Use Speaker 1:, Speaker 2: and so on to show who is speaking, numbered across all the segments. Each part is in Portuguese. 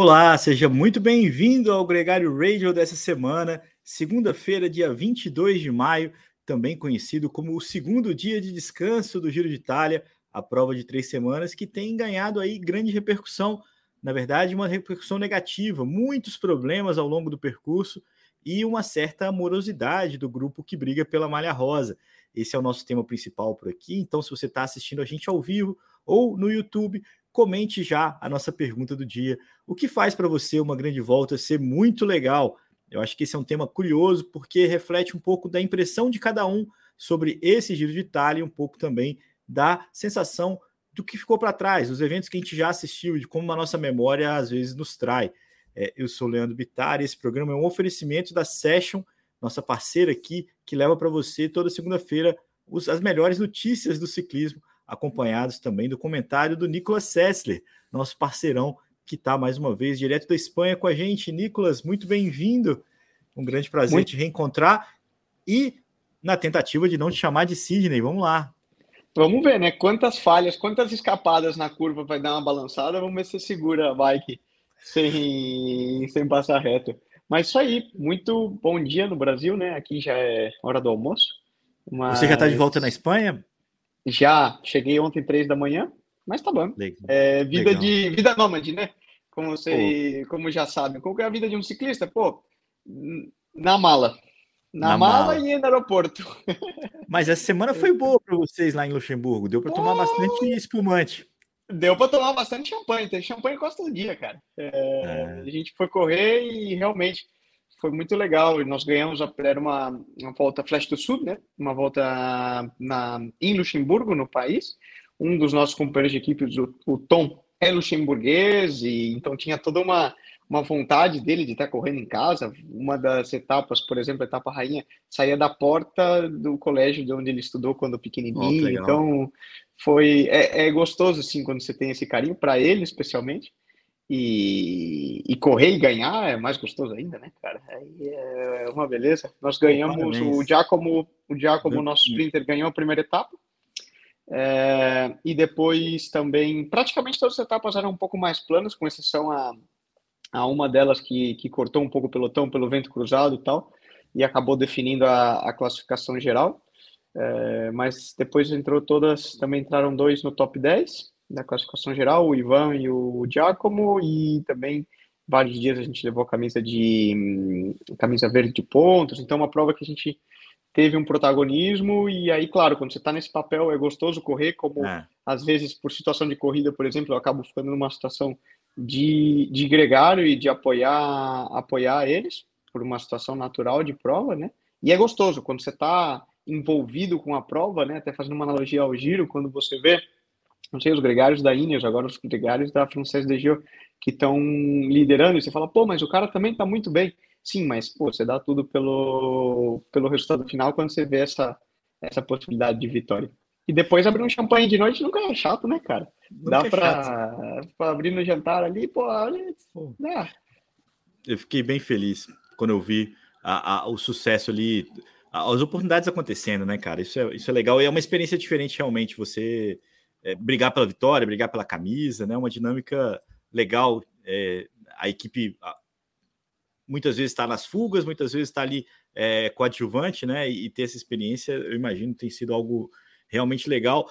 Speaker 1: Olá, seja muito bem-vindo ao Gregário Radio dessa semana, segunda-feira, dia 22 de maio, também conhecido como o segundo dia de descanso do Giro de Itália, a prova de três semanas que tem ganhado aí grande repercussão, na verdade, uma repercussão negativa, muitos problemas ao longo do percurso e uma certa amorosidade do grupo que briga pela malha rosa. Esse é o nosso tema principal por aqui. Então, se você está assistindo a gente ao vivo ou no YouTube, comente já a nossa pergunta do dia. O que faz para você uma grande volta ser muito legal? Eu acho que esse é um tema curioso porque reflete um pouco da impressão de cada um sobre esse Giro de Itália e um pouco também da sensação do que ficou para trás, os eventos que a gente já assistiu e de como a nossa memória às vezes nos trai. É, eu sou o Leandro Bittar e esse programa é um oferecimento da Session, nossa parceira aqui, que leva para você toda segunda-feira as melhores notícias do ciclismo acompanhados também do comentário do Nicolas Sessler, nosso parceirão, que está mais uma vez direto da Espanha com a gente. Nicolas, muito bem-vindo. Um grande prazer muito... te reencontrar e na tentativa de não te chamar de Sidney. Vamos lá.
Speaker 2: Vamos ver, né? Quantas falhas, quantas escapadas na curva vai dar uma balançada. Vamos ver se segura a bike sem, sem passar reto. Mas isso aí, muito bom dia no Brasil, né? Aqui já é hora do almoço.
Speaker 1: Mas... Você já está de volta na Espanha?
Speaker 2: Já cheguei ontem três da manhã, mas tá bom. É, vida Legal. de vida nômade, né? Como você, Pô. como já sabe, como é a vida de um ciclista? Pô, na mala. Na, na mala, mala, e no aeroporto.
Speaker 1: Mas essa semana foi boa para vocês lá em Luxemburgo. Deu para tomar bastante espumante.
Speaker 2: Deu para tomar bastante champanhe. Tem champanhe quase todo dia, cara. É, é. A gente foi correr e realmente foi muito legal. Nós ganhamos, era uma, uma volta Flash do Sul, né? Uma volta na, em Luxemburgo, no país. Um dos nossos companheiros de equipe, o, o Tom, é luxemburguês, e então tinha toda uma, uma vontade dele de estar correndo em casa. Uma das etapas, por exemplo, a etapa rainha, saía da porta do colégio de onde ele estudou quando pequenininho. Oh, então, foi é, é, gostoso assim quando você tem esse carinho para ele, especialmente e, e, correr e ganhar é mais gostoso ainda, né, cara? Aí é uma beleza. Nós ganhamos o Giacomo, o Giacomo, nosso sprinter, ganhou a primeira etapa. É, e depois também, praticamente todas as etapas eram um pouco mais planas, com exceção a, a uma delas que, que cortou um pouco o pelotão pelo vento cruzado e tal, e acabou definindo a, a classificação geral. É, mas depois entrou todas, também entraram dois no top 10 da classificação geral, o Ivan e o Giacomo, e também vários dias a gente levou a camisa de hum, camisa verde de pontos, então uma prova que a gente teve um protagonismo e aí, claro, quando você está nesse papel é gostoso correr, como é. às vezes por situação de corrida, por exemplo, eu acabo ficando numa situação de, de gregário e de apoiar apoiar eles por uma situação natural de prova, né? E é gostoso quando você está envolvido com a prova, né? Até fazendo uma analogia ao giro, quando você vê não sei, os gregários da Ineos, agora os gregários da Française de Gio, que estão liderando, e você fala, pô, mas o cara também está muito bem. Sim, mas, pô, você dá tudo pelo, pelo resultado final quando você vê essa, essa possibilidade de vitória. E depois abrir um champanhe de noite nunca é chato, né, cara? Nunca dá é para abrir no jantar ali, pô, olha,
Speaker 1: dá. Eu fiquei bem feliz quando eu vi a, a, o sucesso ali, as oportunidades acontecendo, né, cara? Isso é, isso é legal e é uma experiência diferente realmente. Você é, brigar pela vitória, brigar pela camisa, né? Uma dinâmica legal. É, a equipe muitas vezes está nas fugas, muitas vezes está ali é, coadjuvante, né? E, e, ter essa experiência, eu imagino, tem sido algo realmente legal.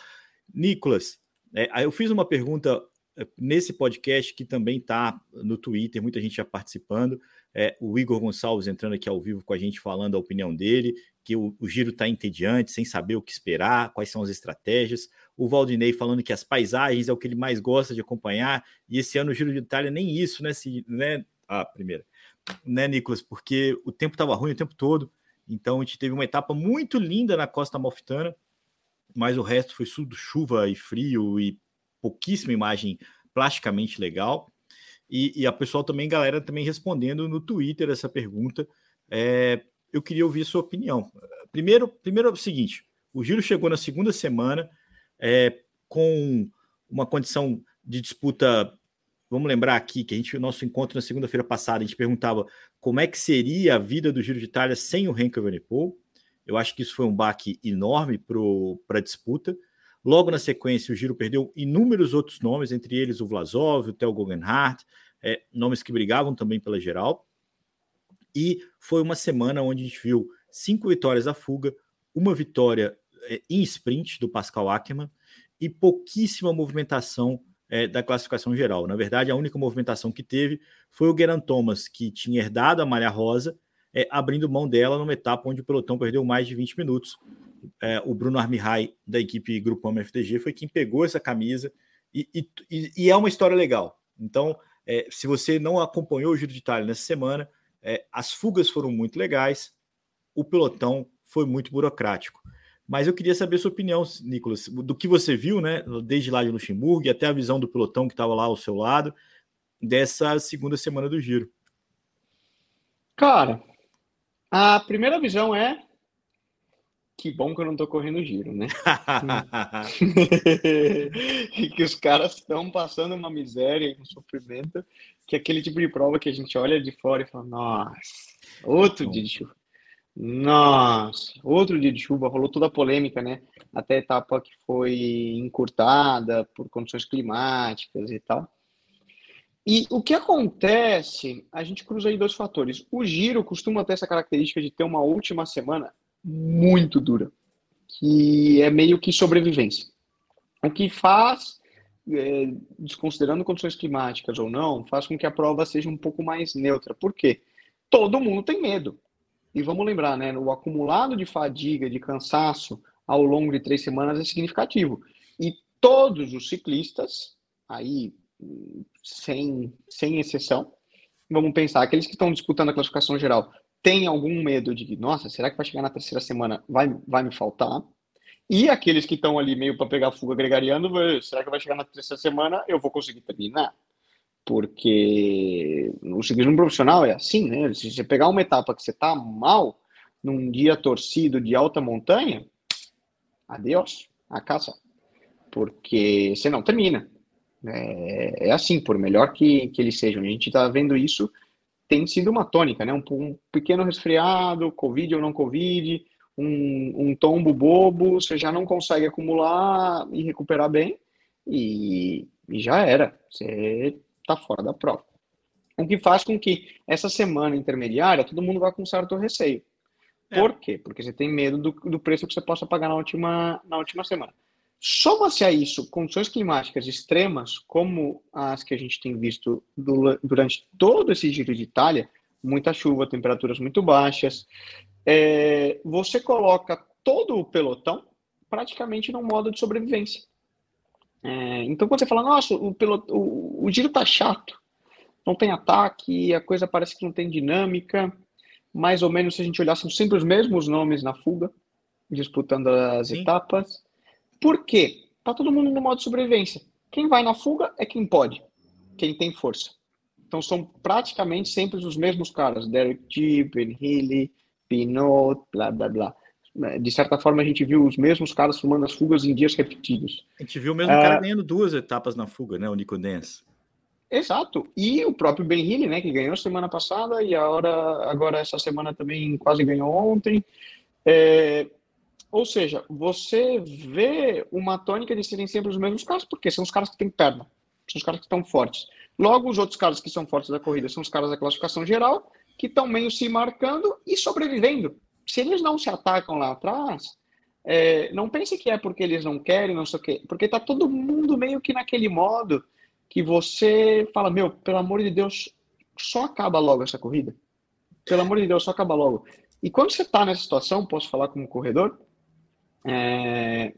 Speaker 1: Nicolas, é, eu fiz uma pergunta é, nesse podcast que também está no Twitter, muita gente já participando. É, o Igor Gonçalves entrando aqui ao vivo com a gente, falando a opinião dele, que o, o giro está entediante, sem saber o que esperar, quais são as estratégias o Valdinei falando que as paisagens é o que ele mais gosta de acompanhar, e esse ano o Giro de Itália nem isso, né? Se, né? Ah, primeira, né, Nicolas? Porque o tempo estava ruim o tempo todo, então a gente teve uma etapa muito linda na Costa Malfitana, mas o resto foi tudo chuva e frio e pouquíssima imagem plasticamente legal. E, e a pessoal também, galera, também respondendo no Twitter essa pergunta. É, eu queria ouvir sua opinião. Primeiro, primeiro é o seguinte: o giro chegou na segunda semana, é, com uma condição de disputa. Vamos lembrar aqui que a gente, o nosso encontro na segunda-feira passada, a gente perguntava como é que seria a vida do Giro de Itália sem o Renko Evenepoel. Eu acho que isso foi um baque enorme para a disputa. Logo na sequência, o Giro perdeu inúmeros outros nomes, entre eles o Vlasov, o Theo Guggenhardt, é, nomes que brigavam também pela geral. E foi uma semana onde a gente viu cinco vitórias da fuga, uma vitória é, em sprint do Pascal Ackermann e pouquíssima movimentação é, da classificação geral. Na verdade, a única movimentação que teve foi o Geran Thomas, que tinha herdado a malha rosa, é, abrindo mão dela numa etapa onde o pelotão perdeu mais de 20 minutos. É, o Bruno Armihai, da equipe Grupo FDG, foi quem pegou essa camisa e, e, e é uma história legal. Então, é, se você não acompanhou o Giro de Itália nessa semana, é, as fugas foram muito legais, o pelotão foi muito burocrático. Mas eu queria saber a sua opinião, Nicolas, do que você viu, né, desde lá de Luxemburgo e até a visão do pelotão que estava lá ao seu lado, dessa segunda semana do Giro.
Speaker 2: Cara, a primeira visão é que bom que eu não tô correndo giro, né? e que os caras estão passando uma miséria e um sofrimento, que é aquele tipo de prova que a gente olha de fora e fala, nossa, outro dia de chuva. Nossa, outro dia de chuva, rolou toda a polêmica, né? Até a etapa que foi encurtada por condições climáticas e tal. E o que acontece, a gente cruza aí dois fatores. O giro costuma ter essa característica de ter uma última semana muito dura, que é meio que sobrevivência. O que faz, é, desconsiderando condições climáticas ou não, faz com que a prova seja um pouco mais neutra. Por quê? Todo mundo tem medo. E vamos lembrar, né? O acumulado de fadiga, de cansaço ao longo de três semanas é significativo. E todos os ciclistas, aí sem, sem exceção, vamos pensar, aqueles que estão disputando a classificação geral têm algum medo de, nossa, será que vai chegar na terceira semana, vai, vai me faltar? E aqueles que estão ali meio para pegar fuga gregariano, será que vai chegar na terceira semana, eu vou conseguir terminar? porque o ciclismo profissional é assim, né? Se você pegar uma etapa que você tá mal, num dia torcido de alta montanha, adeus, a caça, porque você não termina. É, é assim, por melhor que, que eles sejam. A gente está vendo isso, tem sido uma tônica, né? Um, um, pequeno resfriado, Covid ou não Covid, um, um tombo bobo, você já não consegue acumular e recuperar bem, e, e já era. Você está fora da prova. O que faz com que essa semana intermediária todo mundo vá com certo receio. É. Por quê? Porque você tem medo do, do preço que você possa pagar na última, na última semana. Soma-se a isso condições climáticas extremas, como as que a gente tem visto do, durante todo esse giro de Itália, muita chuva, temperaturas muito baixas, é, você coloca todo o pelotão praticamente num modo de sobrevivência. É, então, quando você fala, nossa, o, o, o giro tá chato, não tem ataque, a coisa parece que não tem dinâmica, mais ou menos se a gente olhar, são sempre os mesmos nomes na fuga, disputando as Sim. etapas. Por quê? Tá todo mundo no modo sobrevivência. Quem vai na fuga é quem pode, quem tem força. Então são praticamente sempre os mesmos caras, Derek G, Ben Healy, Pinot, blá blá blá. De certa forma, a gente viu os mesmos caras filmando as fugas em dias repetidos.
Speaker 1: A gente viu o mesmo cara ah, ganhando duas etapas na fuga, né? O Nico Dance.
Speaker 2: Exato. E o próprio Ben Healy, né? Que ganhou semana passada e agora, agora essa semana também quase ganhou ontem. É, ou seja, você vê uma tônica de serem sempre os mesmos caras, porque são os caras que têm perna, são os caras que estão fortes. Logo, os outros caras que são fortes da corrida são os caras da classificação geral, que estão meio se marcando e sobrevivendo se eles não se atacam lá atrás, é, não pense que é porque eles não querem, não sei o quê, porque tá todo mundo meio que naquele modo que você fala, meu, pelo amor de Deus, só acaba logo essa corrida. Pelo amor de Deus, só acaba logo. E quando você está nessa situação, posso falar como corredor, é,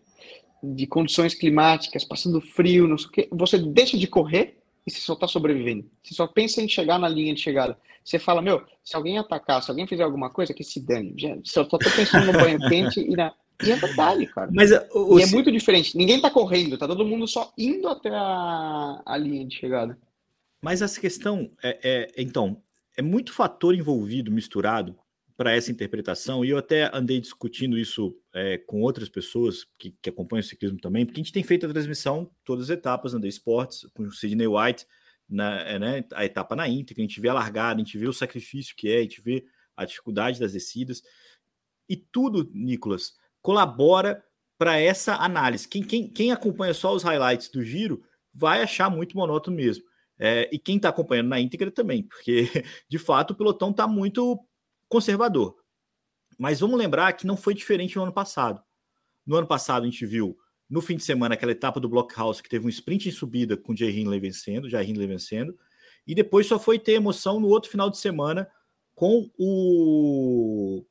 Speaker 2: de condições climáticas, passando frio, não sei o quê, você deixa de correr e você só está sobrevivendo. Você só pensa em chegar na linha de chegada. Você fala, meu, se alguém atacar, se alguém fizer alguma coisa, que se dane. Já, só tô pensando no banho quente e na. E é verdade, cara.
Speaker 1: Mas,
Speaker 2: o, e é muito diferente. Ninguém tá correndo, tá todo mundo só indo até a, a linha de chegada.
Speaker 1: Mas essa questão é, é então, é muito fator envolvido, misturado para essa interpretação, e eu até andei discutindo isso é, com outras pessoas que, que, acompanham o ciclismo também, porque a gente tem feito a transmissão todas as etapas, Andei Esportes, com o Sidney White, na, é, né, a etapa na íntegra, a gente vê a largada, a gente vê o sacrifício que é, a gente vê a dificuldade das descidas. E tudo, Nicolas, colabora para essa análise. Quem, quem, quem acompanha só os highlights do giro vai achar muito monótono mesmo. É, e quem está acompanhando na íntegra também, porque de fato o pelotão está muito conservador. Mas vamos lembrar que não foi diferente no ano passado. No ano passado a gente viu no fim de semana aquela etapa do Blockhouse que teve um sprint em subida com o Jay Hindley vencendo, Jay Hindley vencendo, e depois só foi ter emoção no outro final de semana com o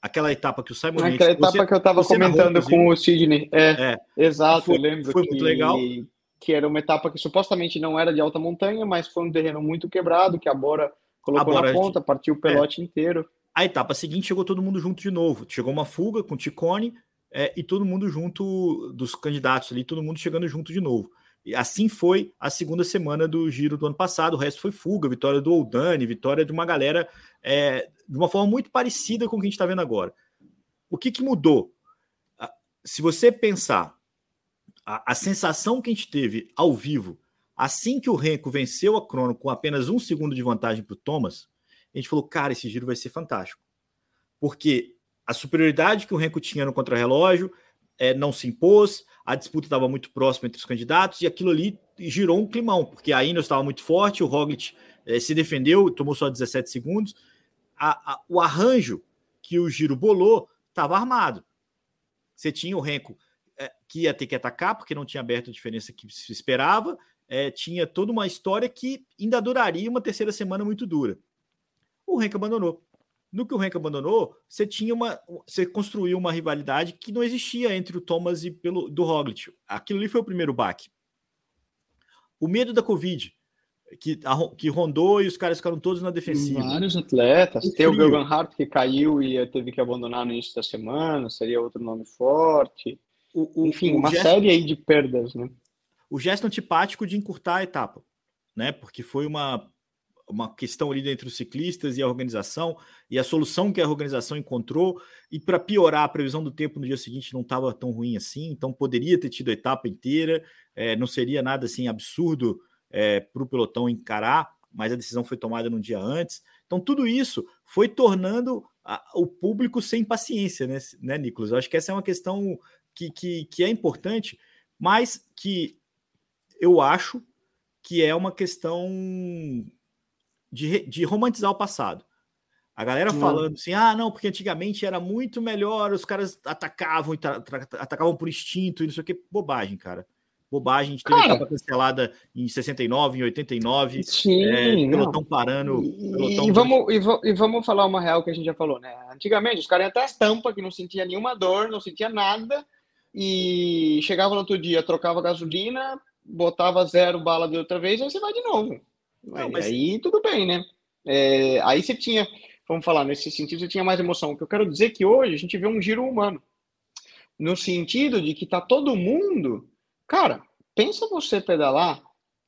Speaker 1: aquela etapa que o Simon
Speaker 2: Aquela etapa você, que eu estava comentando com o Sidney. É, é. exato,
Speaker 1: foi,
Speaker 2: eu lembro.
Speaker 1: Foi que, muito legal.
Speaker 2: Que era uma etapa que supostamente não era de alta montanha, mas foi um terreno muito quebrado, que a Bora colocou a Bora, na ponta, partiu o pelote é. inteiro.
Speaker 1: A etapa seguinte chegou todo mundo junto de novo. Chegou uma fuga com o Ticone é, e todo mundo junto dos candidatos ali, todo mundo chegando junto de novo. E assim foi a segunda semana do giro do ano passado. O resto foi fuga, vitória do Oldani, vitória de uma galera é, de uma forma muito parecida com o que a gente está vendo agora. O que, que mudou? Se você pensar a, a, sensação que a gente teve ao vivo, assim que o Renko venceu a Crono com apenas um segundo de vantagem para o Thomas, a gente falou, cara, esse giro vai ser fantástico. Porque a superioridade que o Renko tinha no contrarrelógio é, não se impôs, a disputa estava muito próxima entre os candidatos e aquilo ali girou um climão, porque a Ineos estava muito forte, o Roglic é, se defendeu, tomou só 17 segundos. A, a, o arranjo que o Giro bolou estava armado. Você tinha o Renko é, que ia ter que atacar, porque não tinha aberto a diferença que se esperava, é, tinha toda uma história que ainda duraria uma terceira semana muito dura. O Renko abandonou. No que o Renko abandonou, você tinha uma, você construiu uma rivalidade que não existia entre o Thomas e pelo do Roglic. Aquilo ali foi o primeiro baque. O medo da Covid, que, que rondou e os caras ficaram todos na defensiva.
Speaker 2: Vários atletas. O Tem frio. o Belgan Hart que caiu e teve que abandonar no início da semana, seria outro nome forte. O, o, Enfim, uma série aí de perdas, né?
Speaker 1: O gesto antipático de encurtar a etapa, né? Porque foi uma, uma questão ali entre os ciclistas e a organização, e a solução que a organização encontrou, e para piorar, a previsão do tempo no dia seguinte não estava tão ruim assim, então poderia ter tido a etapa inteira, é, não seria nada assim absurdo é, para o pelotão encarar, mas a decisão foi tomada no dia antes. Então, tudo isso foi tornando o público sem paciência, né, né, Nicolas? Eu acho que essa é uma questão que, que, que é importante, mas que eu acho que é uma questão de, de romantizar o passado. A galera falando assim, ah, não, porque antigamente era muito melhor, os caras atacavam, atacavam por instinto e não sei o que. Bobagem, cara bobagem. A gente teve Cara, etapa cancelada em 69, em 89.
Speaker 2: Sim,
Speaker 1: é, pelotão parando.
Speaker 2: Pelotão e, vamos, e, e, vamos falar uma real que a gente já falou, né? Antigamente, os caras iam até as tampas, que não sentia nenhuma dor, não sentia nada, e chegava no outro dia, trocava gasolina, botava zero bala de outra vez, aí você vai de novo. Não, mas... Aí tudo bem, né? É, aí você tinha, vamos falar, nesse sentido, você tinha mais emoção. O que eu quero dizer é que hoje a gente vê um giro humano. No sentido de que tá todo mundo Cara, pensa você pedalar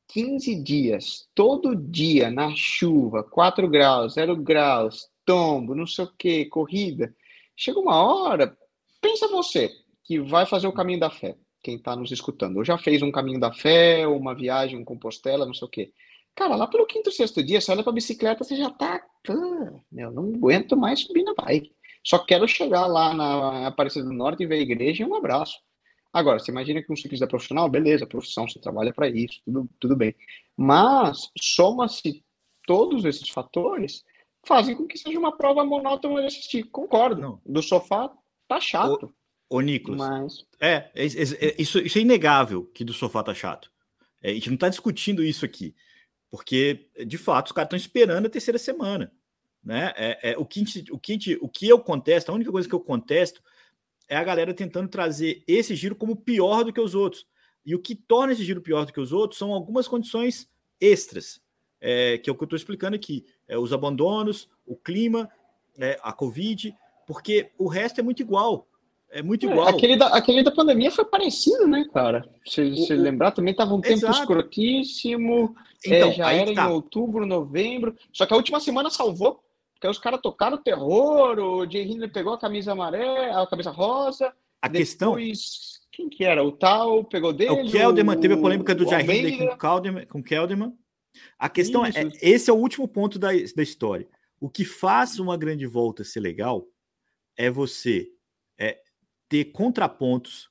Speaker 2: 15 dias, todo dia, na chuva, 4 graus, 0 graus, tombo, não sei o que, corrida. Chega uma hora, pensa você que vai fazer o caminho da fé, quem está nos escutando, ou já fez um caminho da fé, ou uma viagem em Compostela, não sei o que. Cara, lá pelo quinto, sexto dia, você olha para a bicicleta, você já tá, eu não aguento mais subir na bike. Só quero chegar lá na Aparecida do Norte e ver a igreja e um abraço. Agora, você imagina que um ciclista profissional, beleza, profissão, você trabalha para isso, tudo, tudo bem. Mas soma-se todos esses fatores, fazem com que seja uma prova monótona de assistir. Concordo. Não. Do sofá tá chato.
Speaker 1: Ô, Nicolas. Mas... É, é, é, é, isso, isso é inegável que do sofá tá chato. É, a gente não está discutindo isso aqui. Porque, de fato, os caras estão esperando a terceira semana. Né? É, é, o, que gente, o, que gente, o que eu contesto, a única coisa que eu contesto é a galera tentando trazer esse giro como pior do que os outros. E o que torna esse giro pior do que os outros são algumas condições extras, é, que é o que eu estou explicando aqui: é, os abandonos, o clima, é, a Covid, porque o resto é muito igual. É muito é, igual.
Speaker 2: Aquele da, aquele da pandemia foi parecido, né, cara? Se lembrar, também estava um tempo Exato. escrotíssimo. É, então, já era tá. em outubro, novembro. Só que a última semana salvou. Porque os caras tocaram o terror, o Jay Hindley pegou a camisa amarela, a camisa rosa.
Speaker 1: A depois, questão.
Speaker 2: Quem que era? O tal pegou dele?
Speaker 1: O Kelderman teve a polêmica do Jay Hindley com o Kelderman. Com Kelderman. A questão é, Isso. é: esse é o último ponto da, da história. O que faz uma grande volta ser legal é você é, ter contrapontos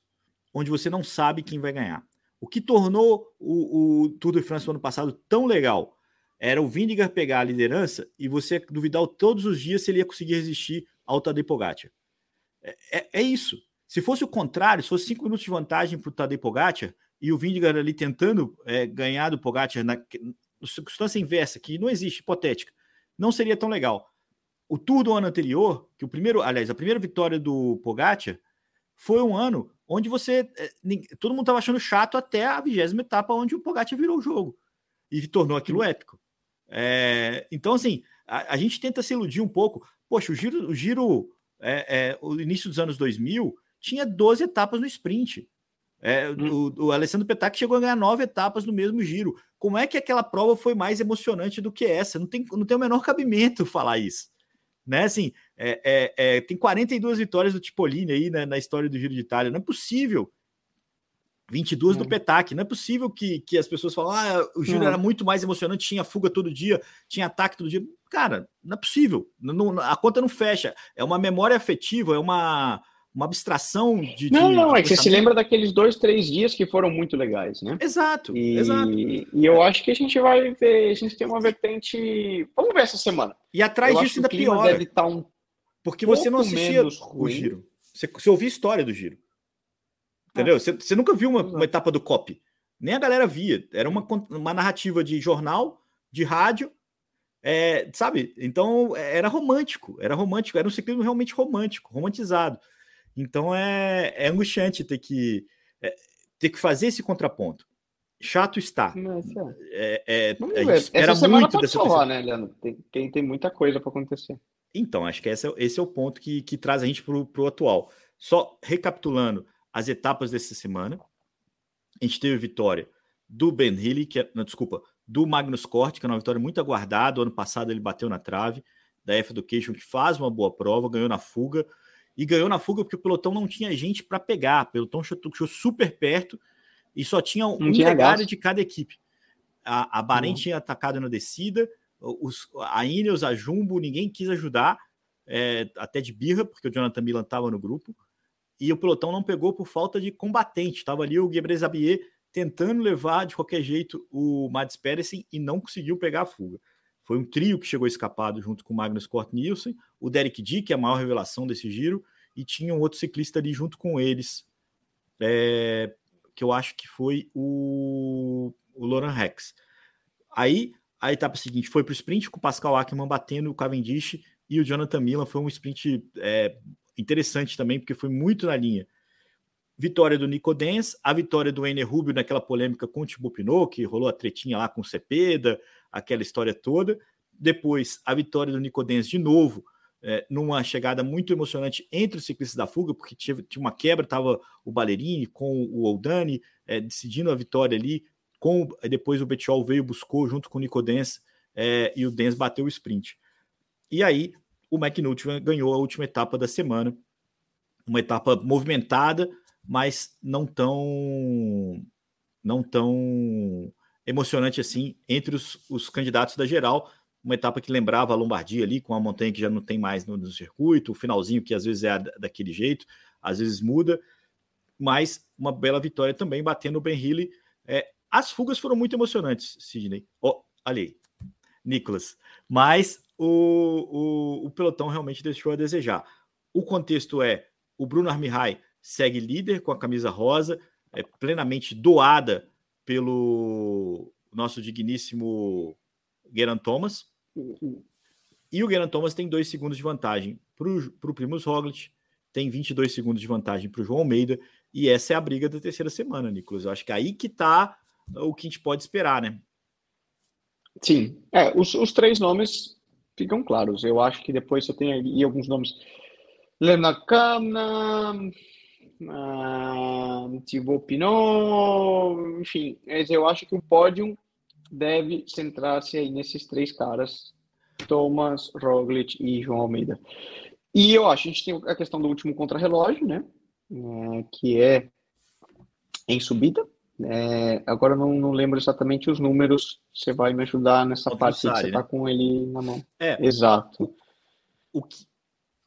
Speaker 1: onde você não sabe quem vai ganhar. O que tornou o, o Tour de France no ano passado tão legal era o Vindigar pegar a liderança e você duvidar todos os dias se ele ia conseguir resistir ao Tadej Pogacar. É, é, é, isso. Se fosse o contrário, se fosse cinco minutos de vantagem para o Tadej Pogacar e o Vindigar ali tentando é, ganhar do Pogacar na, na circunstância inversa, que não existe, hipotética, não seria tão legal. O Tour do ano anterior, que o primeiro, aliás, a primeira vitória do Pogacar foi um ano onde você é, todo mundo estava achando chato até a vigésima etapa onde o Pogacar virou o jogo e tornou aquilo épico. É, então, assim, a, a, gente tenta se iludir um pouco. Poxa, o giro, o giro é, é, o início dos anos 2000 tinha 12 etapas no sprint. É, hum. o, o, Alessandro Petac chegou a ganhar nove etapas no mesmo giro. Como é que aquela prova foi mais emocionante do que essa? Não tem, não tem o menor cabimento falar isso. Né? Assim, é, é, é tem 42 vitórias do Tipolini aí né, na história do Giro de Itália. Não é possível 22 do é. Petac. Não é possível que, que as pessoas falam, ah, o giro era muito mais emocionante, tinha fuga todo dia, tinha ataque todo dia. Cara, não é possível. Não, a conta não fecha. É uma memória afetiva, é uma, uma abstração de.
Speaker 2: Não,
Speaker 1: de,
Speaker 2: não, é que você se lembra daqueles dois, três dias que foram muito legais, né?
Speaker 1: Exato,
Speaker 2: e,
Speaker 1: exato.
Speaker 2: E eu acho que a gente vai ver, a gente tem uma vertente. Vamos ver essa semana.
Speaker 1: E atrás eu disso ainda pior.
Speaker 2: Deve estar tá um
Speaker 1: porque você não assistia o giro. Você, você ouvia a história do giro. Entendeu? Você, você nunca viu uma, uma, etapa do COP. Nem a galera via. Era uma, uma narrativa de jornal, de rádio, é, sabe? Então era romântico, era romântico, era um ciclismo realmente romântico, romantizado. Então é, é angustiante ter que, é, ter que fazer esse contraponto. Chato está.
Speaker 2: É, é, a gente espera Essa muito dessa falar, né, Leandro? Tem, tem, tem muita coisa para acontecer.
Speaker 1: Então, acho que esse é, esse é o ponto que, que traz a gente para o atual. Só recapitulando, as etapas dessa semana. A gente teve vitória do Ben Healy, que é, não, desculpa, do Magnus Cort, que é uma vitória muito aguardada. O ano passado ele bateu na trave, da F Education, que faz uma boa prova, ganhou na fuga. E ganhou na fuga porque o pelotão não tinha gente para pegar. O pelotão chegou super perto e só tinha um legado de cada equipe. A, a Bahrein uhum. tinha atacado na descida, os, a Ineos, a Jumbo, ninguém quis ajudar, é, até de birra, porque o Jonathan Milan estava no grupo e o pelotão não pegou por falta de combatente. Estava ali o Gebre Zabier tentando levar de qualquer jeito o Mads Pedersen e não conseguiu pegar a fuga. Foi um trio que chegou escapado junto com o Magnus Cort Nielsen, o Derek Dick, é a maior revelação desse giro, e tinha um outro ciclista ali junto com eles, é, que eu acho que foi o, o Loran Rex. Aí a etapa seguinte foi para o sprint com o Pascal Ackermann batendo o Cavendish e o Jonathan Milan. Foi um sprint é, interessante também, porque foi muito na linha. Vitória do Nico Dens, a vitória do Ener Rubio naquela polêmica com o Thibaut Pinot, que rolou a tretinha lá com o Cepeda, aquela história toda. Depois, a vitória do Nico Dens de novo, é, numa chegada muito emocionante entre os ciclistas da fuga, porque tinha, tinha uma quebra, estava o Ballerini com o Oldani é, decidindo a vitória ali. Com, depois o Bettiol veio, buscou junto com o Nico Dens é, e o Dens bateu o sprint. E aí, o McNulty ganhou a última etapa da semana. Uma etapa movimentada, mas não tão não tão emocionante assim entre os, os candidatos da geral. Uma etapa que lembrava a Lombardia ali, com a montanha que já não tem mais no, no circuito, o finalzinho que às vezes é daquele jeito, às vezes muda, mas uma bela vitória também, batendo o Ben Healy. É, as fugas foram muito emocionantes, Sidney. Oh, ali, Nicolas. Mas o, o, o pelotão realmente deixou a desejar. O contexto é: o Bruno Armihai segue líder com a camisa rosa, é plenamente doada pelo nosso digníssimo Geran Thomas. E o Geran Thomas tem dois segundos de vantagem para o Primus Roglic, tem 22 segundos de vantagem para o João Almeida, e essa é a briga da terceira semana, Nicolas. Eu acho que é aí que está o que a gente pode esperar, né?
Speaker 2: Sim, é, os, os três nomes ficam claros. Eu acho que depois você tem aí alguns nomes. Lena Kamna, uh, Thibaut Pinot, enfim. Eu acho que o pódio deve centrar-se aí nesses três caras, Thomas, Roglic e João Almeida. E eu acho, a gente tem a questão do último contrarrelógio, né? É, que é em subida, é, agora não, não lembro exatamente os números. Você vai me ajudar nessa parte que você está né? com ele na mão.
Speaker 1: É,
Speaker 2: Exato.
Speaker 1: O que,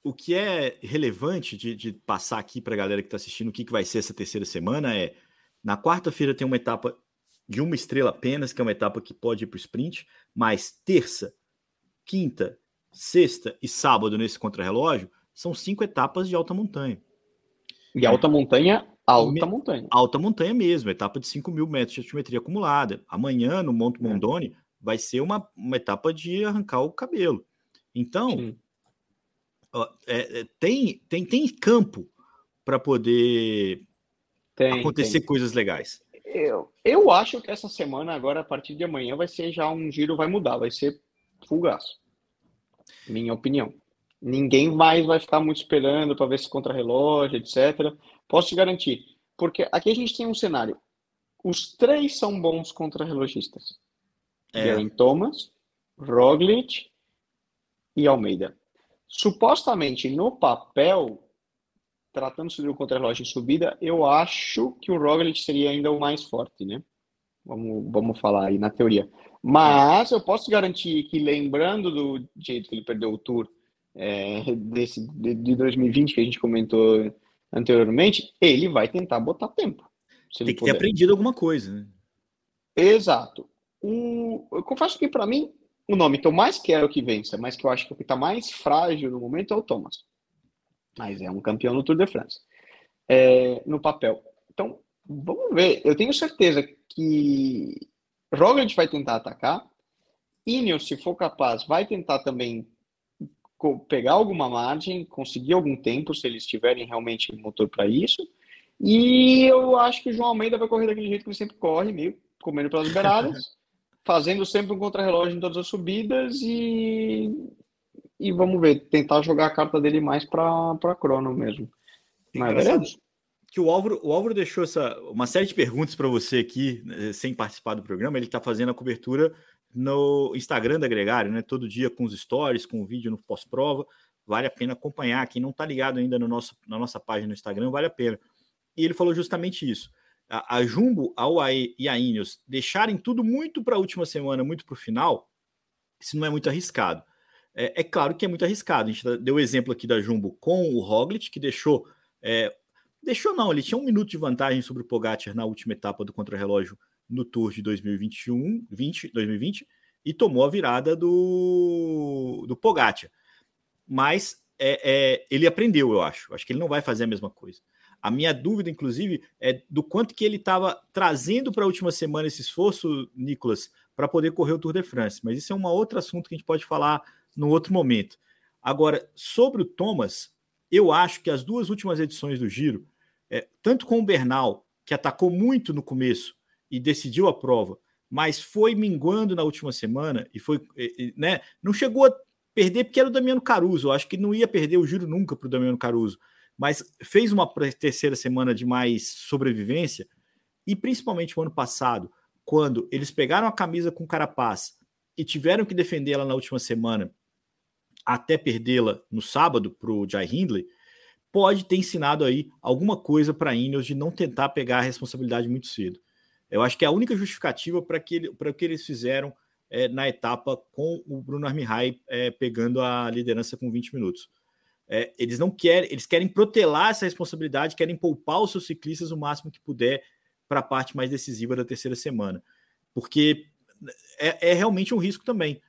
Speaker 1: o que é relevante de, de passar aqui para a galera que está assistindo o que, que vai ser essa terceira semana é Na quarta-feira tem uma etapa de uma estrela apenas, que é uma etapa que pode ir para o sprint, mas terça, quinta, sexta e sábado nesse contrarrelógio são cinco etapas de alta montanha.
Speaker 2: E alta montanha, alta montanha.
Speaker 1: Alta montanha mesmo, etapa de 5 mil metros de altimetria acumulada. Amanhã, no Monte é. Mondoni, vai ser uma, uma etapa de arrancar o cabelo. Então, é, é, tem, tem, tem campo para poder tem, acontecer tem. coisas legais.
Speaker 2: Eu, eu acho que essa semana, agora, a partir de amanhã, vai ser já um giro, vai mudar, vai ser gas. Minha opinião. Ninguém mais vai ficar muito esperando para ver se contra-relógio, etc. Posso te garantir. Porque aqui a gente tem um cenário. Os três são bons contra-relogistas. É. Thomas, Roglic e Almeida. Supostamente, no papel, tratando-se do contra-relógio em subida, eu acho que o Roglic seria ainda o mais forte, né? Vamos, vamos falar aí na teoria. Mas eu posso garantir que, lembrando do jeito que ele perdeu o Tour é, desse, de, de 2020, que a gente comentou anteriormente, ele vai tentar botar tempo.
Speaker 1: Tem que puder. ter aprendido alguma coisa, né?
Speaker 2: Exato. O, eu confesso que, para mim, o nome que eu mais quero que vença, mas que eu acho que o que está mais frágil no momento é o Thomas. Mas é um campeão no Tour de France. É, no papel. Então, vamos ver. Eu tenho certeza que Roglic vai tentar atacar. Ineos, se for capaz, vai tentar também pegar alguma margem, conseguir algum tempo, se eles tiverem realmente motor para isso. E eu acho que o João Almeida vai correr daquele jeito que ele sempre corre, meio comendo pelas beiradas, fazendo sempre um contrarrelógio em todas as subidas e, e vamos ver, tentar jogar a carta dele mais para crono mesmo.
Speaker 1: Mas é que o Álvaro, o Álvaro deixou essa, uma série de perguntas para você aqui, né, sem participar do programa. Ele está fazendo a cobertura no Instagram da Gregário, né? Todo dia com os stories, com o vídeo no pós-prova. Vale a pena acompanhar. Quem não está ligado ainda no nosso, na nossa página no Instagram, vale a pena. E ele falou justamente isso. A, a Jumbo, a UAE e a Ineos deixarem tudo muito para a última semana, muito para o final, isso não é muito arriscado. É, é, claro que é muito arriscado. A gente deu o exemplo aqui da Jumbo com o Roglic, que deixou é, Deixou não, ele tinha um minuto de vantagem sobre o Pogacar na última etapa do contrarrelógio no Tour de 2021, 20, 2020 e tomou a virada do, do Pogacar. Mas é, é, ele aprendeu, eu acho. Acho que ele não vai fazer a mesma coisa. A minha dúvida, inclusive, é do quanto que ele estava trazendo para a última semana esse esforço, Nicolas, para poder correr o Tour de France. Mas isso é um outro assunto que a gente pode falar no outro momento. Agora, sobre o Thomas, eu acho que as duas últimas edições do Giro, é, tanto com o Bernal, que atacou muito no começo e decidiu a prova, mas foi minguando na última semana e foi, né? Não chegou a perder porque era o Damiano Caruso. Eu acho que não ia perder o giro nunca para o Damiano Caruso, mas fez uma terceira semana de mais sobrevivência e principalmente o ano passado, quando eles pegaram a camisa com Carapaz e tiveram que defender ela na última semana até perdê-la no sábado para o Jai Hindley, pode ter ensinado aí alguma coisa para a Ineos de não tentar pegar a responsabilidade muito cedo. Eu acho que é a única justificativa para que, o que eles fizeram é, na etapa com o Bruno Armihai é, pegando a liderança com 20 minutos. É, eles não querem, eles querem protelar essa responsabilidade, querem poupar os seus ciclistas o máximo que puder para a parte mais decisiva da terceira semana, porque é, é, realmente um risco também.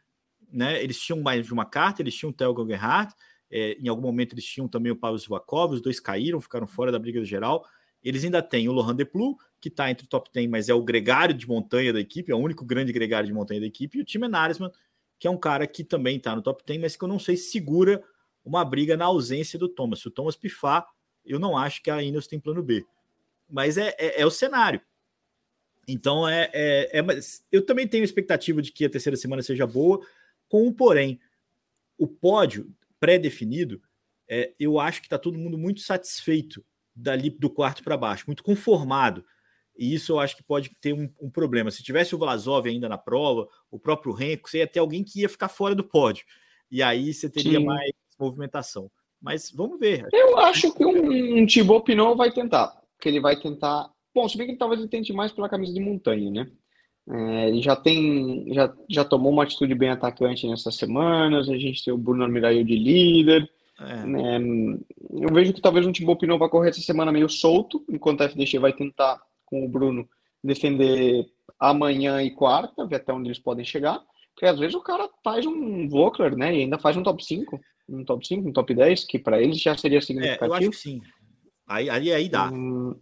Speaker 1: Né? Eles tinham mais de uma carta, eles tinham o Theo Gerhardt, é, em algum momento eles tinham também o Pavel Sivakov, os dois caíram, ficaram fora da briga geral. Eles ainda têm o Lohan Deplu, que está entre o top 10, mas é o gregário de montanha da equipe, é o único grande gregário de montanha da equipe, e o Tim Narisman, que é um cara que também está no top 10, mas que eu não sei se segura uma briga na ausência do Thomas. Se o Thomas pifar, eu não acho que a Ineos tem plano B. Mas é, é, é o cenário. Então, é, é, é, eu também tenho expectativa de que a terceira semana seja boa, com um porém. O pódio pré-definido, é, eu acho que está todo mundo muito satisfeito dali do quarto para baixo, muito conformado. E isso eu acho que pode ter um, um, problema. Se tivesse o Vlasov ainda na prova, o próprio Renko, você ia ter alguém que ia ficar fora do pódio. E aí você teria Sim. mais movimentação. Mas vamos ver.
Speaker 2: Eu acho que um, um Thibaut Pinot vai tentar. Que ele vai tentar. Bom, se bem que talvez ele tente mais pela camisa de montanha, né? É, ele já tem, já, já tomou uma atitude bem atacante nessas semanas. A gente tem o Bruno Almiraio de líder. É. Né? Eu vejo que talvez um Thibaut Pinot vai correr essa semana meio solto, enquanto a FDX vai tentar com o Bruno defender amanhã e quarta, ver até onde eles podem chegar. Porque às vezes o cara faz um Vokler, né? E ainda faz um top 5, um top 5, um top 10, que para eles já seria significativo. É, eu acho que
Speaker 1: sim. Aí, aí, aí dá. Hum...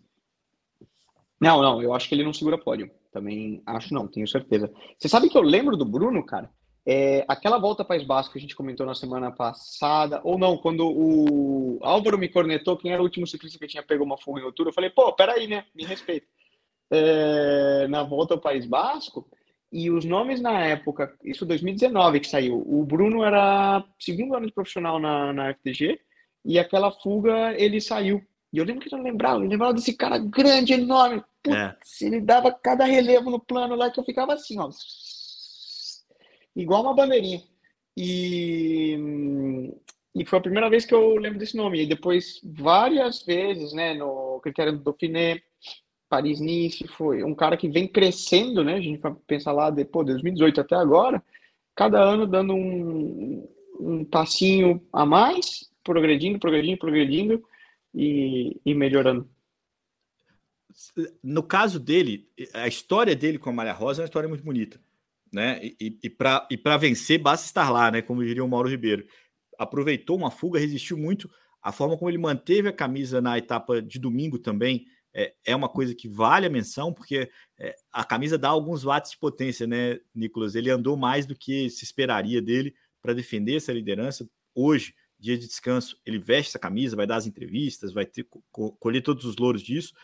Speaker 2: Não, não, eu acho que ele não segura pódio. Também acho não, tenho certeza. Você sabe que eu lembro do Bruno, cara? É, aquela volta País Basco que a gente comentou na semana passada, ou não, quando o Álvaro me cornetou, quem era o último ciclista que tinha pego uma fuga em altura, eu falei, pô, peraí, né? Me respeita. É, na volta ao País Basco, e os nomes na época, isso 2019 que saiu, o Bruno era segundo ano de profissional na, na FTG, e aquela fuga ele saiu. E eu lembro que eu não lembrava, eu lembrava desse cara grande, enorme. Putz, é. ele dava cada relevo no plano lá que eu ficava assim, ó igual uma bandeirinha. E, e foi a primeira vez que eu lembro desse nome. E depois, várias vezes, né, no critério do Dauphiné, Paris-Nice, foi um cara que vem crescendo, né? A gente vai pensar lá, depois, 2018 até agora, cada ano dando um, um passinho a mais, progredindo, progredindo, progredindo e, e melhorando.
Speaker 1: No caso dele, a história dele com a Malha Rosa é uma história muito bonita né? E, e para vencer, basta estar lá, né? Como diria o Mauro Ribeiro. Aproveitou uma fuga, resistiu muito. A forma como ele manteve a camisa na etapa de domingo também é, é uma coisa que vale a menção, porque é, a camisa dá alguns watts de potência, né, Nicolas? Ele andou mais do que se esperaria dele para defender essa liderança. Hoje, dia de descanso, ele veste essa camisa, vai dar as entrevistas, vai ter, colher todos os louros disso.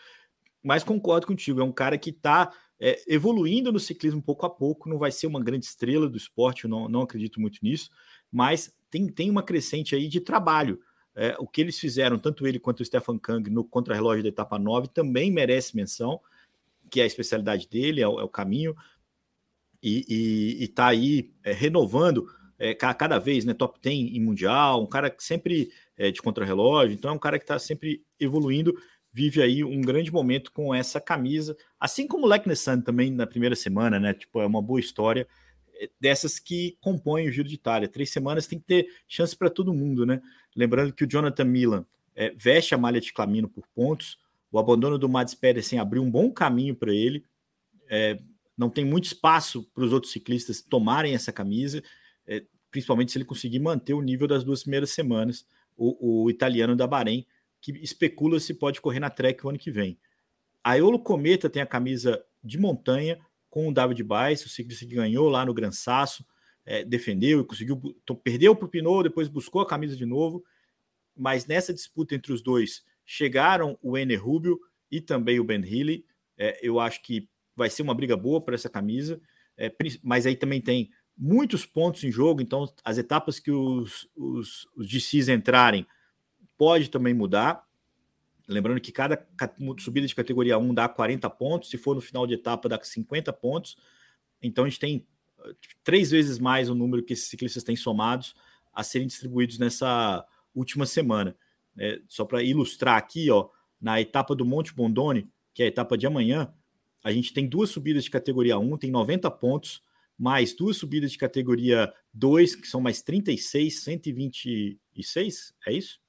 Speaker 1: Mas concordo contigo, é um cara que está é, evoluindo no ciclismo pouco a pouco, não vai ser uma grande estrela do esporte, eu não, não acredito muito nisso, mas tem, tem uma crescente aí de trabalho. É, o que eles fizeram, tanto ele quanto o Stefan Kang, no contrarrelógio da etapa 9, também merece menção, que é a especialidade dele, é o, é o caminho, e está aí é, renovando é, cada vez, né, top 10 em mundial, um cara que sempre é de contrarrelógio, então é um cara que está sempre evoluindo vive aí um grande momento com essa camisa, assim como o Leknessan também na primeira semana, né? Tipo, é uma boa história é, dessas que compõem o Giro de Itália. Três semanas tem que ter chance para todo mundo, né? Lembrando que o Jonathan Milan é, veste a malha de Clamino por pontos, o abandono do Mads Pedersen abriu um bom caminho para ele, é, não tem muito espaço para os outros ciclistas tomarem essa camisa, é, principalmente se ele conseguir manter o nível das duas primeiras semanas, o, o italiano da Bahrein que especula se pode correr na Trek o ano que vem. A Eolo Cometa tem a camisa de montanha com o David Baez, o ciclista que ganhou lá no Gran Sasso, é, defendeu e conseguiu, perdeu para o Pinot, depois buscou a camisa de novo, mas nessa disputa entre os dois chegaram o Ener Rubio e também o Ben Healy. É, eu acho que vai ser uma briga boa para essa camisa, é, mas aí também tem muitos pontos em jogo, então as etapas que os, os, os DCs entrarem pode também mudar. Lembrando que cada subida de categoria 1 dá 40 pontos, se for no final de etapa, dá 50 pontos. Então a gente tem eh, três vezes mais o número que esses ciclistas têm somados a serem distribuídos nessa última semana. É, só para ilustrar aqui, ó, na etapa do Monte Bondone, que é a etapa de amanhã, a gente tem duas subidas de categoria 1, tem 90 pontos, mais duas subidas de categoria 2, que são mais 36, 126, é isso?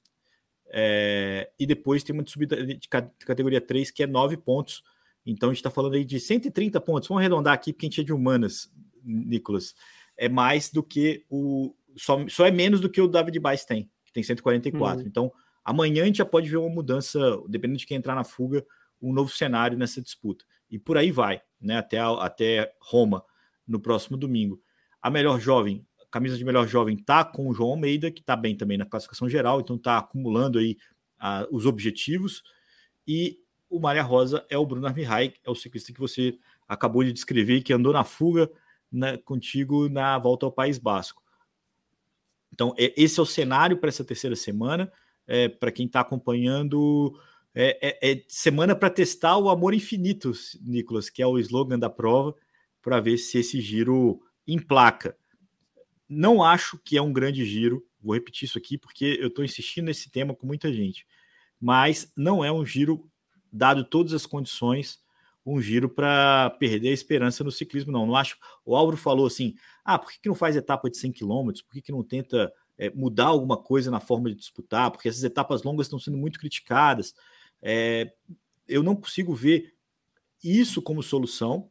Speaker 1: É, e depois tem uma subida de categoria 3 que é 9 pontos. Então a gente está falando aí de 130 pontos. Vamos arredondar aqui, porque a gente é de humanas, Nicolas. É mais do que o. Só, só é menos do que o David Baez tem, que tem 144. Uhum. Então amanhã a gente já pode ver uma mudança, dependendo de quem entrar na fuga, um novo cenário nessa disputa. E por aí vai, né? Até, até Roma no próximo domingo. A melhor jovem camisa de melhor jovem tá com o João Almeida, que está bem também na classificação geral, então está acumulando aí uh, os objetivos. E o Maria Rosa é o Bruno Armihai, é o ciclista que você acabou de descrever, que andou na fuga na, contigo na volta ao País Basco. Então, é, esse é o cenário para essa terceira semana. É, para quem está acompanhando, é, é, é semana para testar o amor infinito, Nicolas, que é o slogan da prova, para ver se esse giro emplaca. Não acho que é um grande giro, vou repetir isso aqui porque eu estou insistindo nesse tema com muita gente, mas não é um giro, dado todas as condições, um giro para perder a esperança no ciclismo, não. Não acho. O Álvaro falou assim: ah, por que, que não faz etapa de 100 km? Por que, que não tenta é, mudar alguma coisa na forma de disputar? Porque essas etapas longas estão sendo muito criticadas. É, eu não consigo ver isso como solução,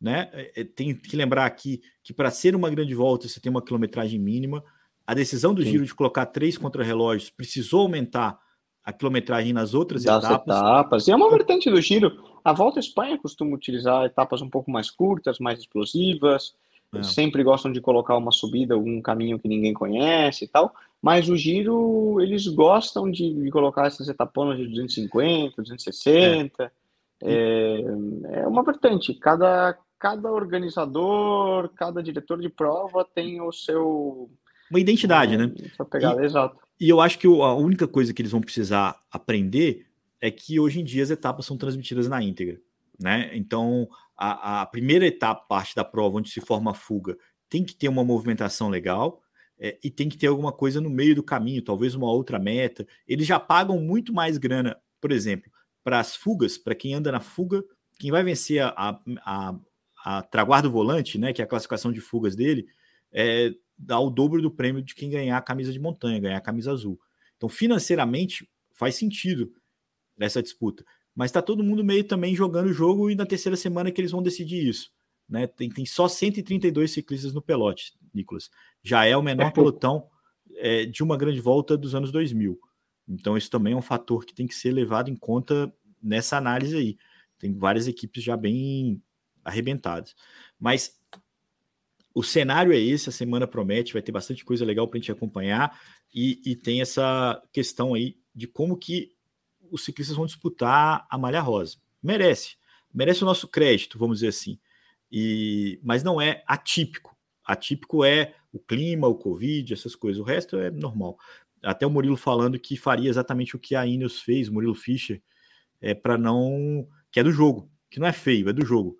Speaker 1: né? É, é, tem que lembrar aqui que para ser uma grande volta você tem uma quilometragem mínima. A decisão do Sim. Giro de colocar três contra-relógios precisou aumentar a quilometragem nas outras das etapas.
Speaker 2: etapas. E é uma vertente do Giro. A Volta à Espanha costuma utilizar etapas um pouco mais curtas, mais explosivas. É. Sempre gostam de colocar uma subida, um caminho que ninguém conhece e tal. Mas o Giro, eles gostam de, de colocar essas etaponas de 250, 260. É. É, é uma vertente. Cada, cada organizador, cada diretor de prova tem o seu.
Speaker 1: Uma identidade, né?
Speaker 2: Sua pegada,
Speaker 1: e,
Speaker 2: exato.
Speaker 1: E eu acho que a única coisa que eles vão precisar aprender é que hoje em dia as etapas são transmitidas na íntegra. Né? Então, a, a primeira etapa, parte da prova, onde se forma a fuga, tem que ter uma movimentação legal. É, e tem que ter alguma coisa no meio do caminho, talvez uma outra meta. Eles já pagam muito mais grana, por exemplo, para as fugas, para quem anda na fuga, quem vai vencer a, a, a traguarda do volante, né, que é a classificação de fugas dele, é, dá o dobro do prêmio de quem ganhar a camisa de montanha, ganhar a camisa azul. Então, financeiramente, faz sentido essa disputa. Mas está todo mundo meio também jogando o jogo e na terceira semana que eles vão decidir isso. Né? Tem, tem só 132 ciclistas no pelote, Nicolas. Já é o menor é pelotão é, de uma grande volta dos anos 2000. Então, isso também é um fator que tem que ser levado em conta nessa análise aí. Tem várias equipes já bem arrebentadas. Mas o cenário é esse, a semana promete, vai ter bastante coisa legal para a gente acompanhar e, e, tem essa questão aí de como que os ciclistas vão disputar a malha rosa. Merece, merece o nosso crédito, vamos dizer assim. E, mas não é atípico. Atípico é o clima, o Covid, essas coisas. O resto é normal. Até o Murilo falando que faria exatamente o que a Ineos fez, Murilo Fischer, é para não. que é do jogo, que não é feio, é do jogo.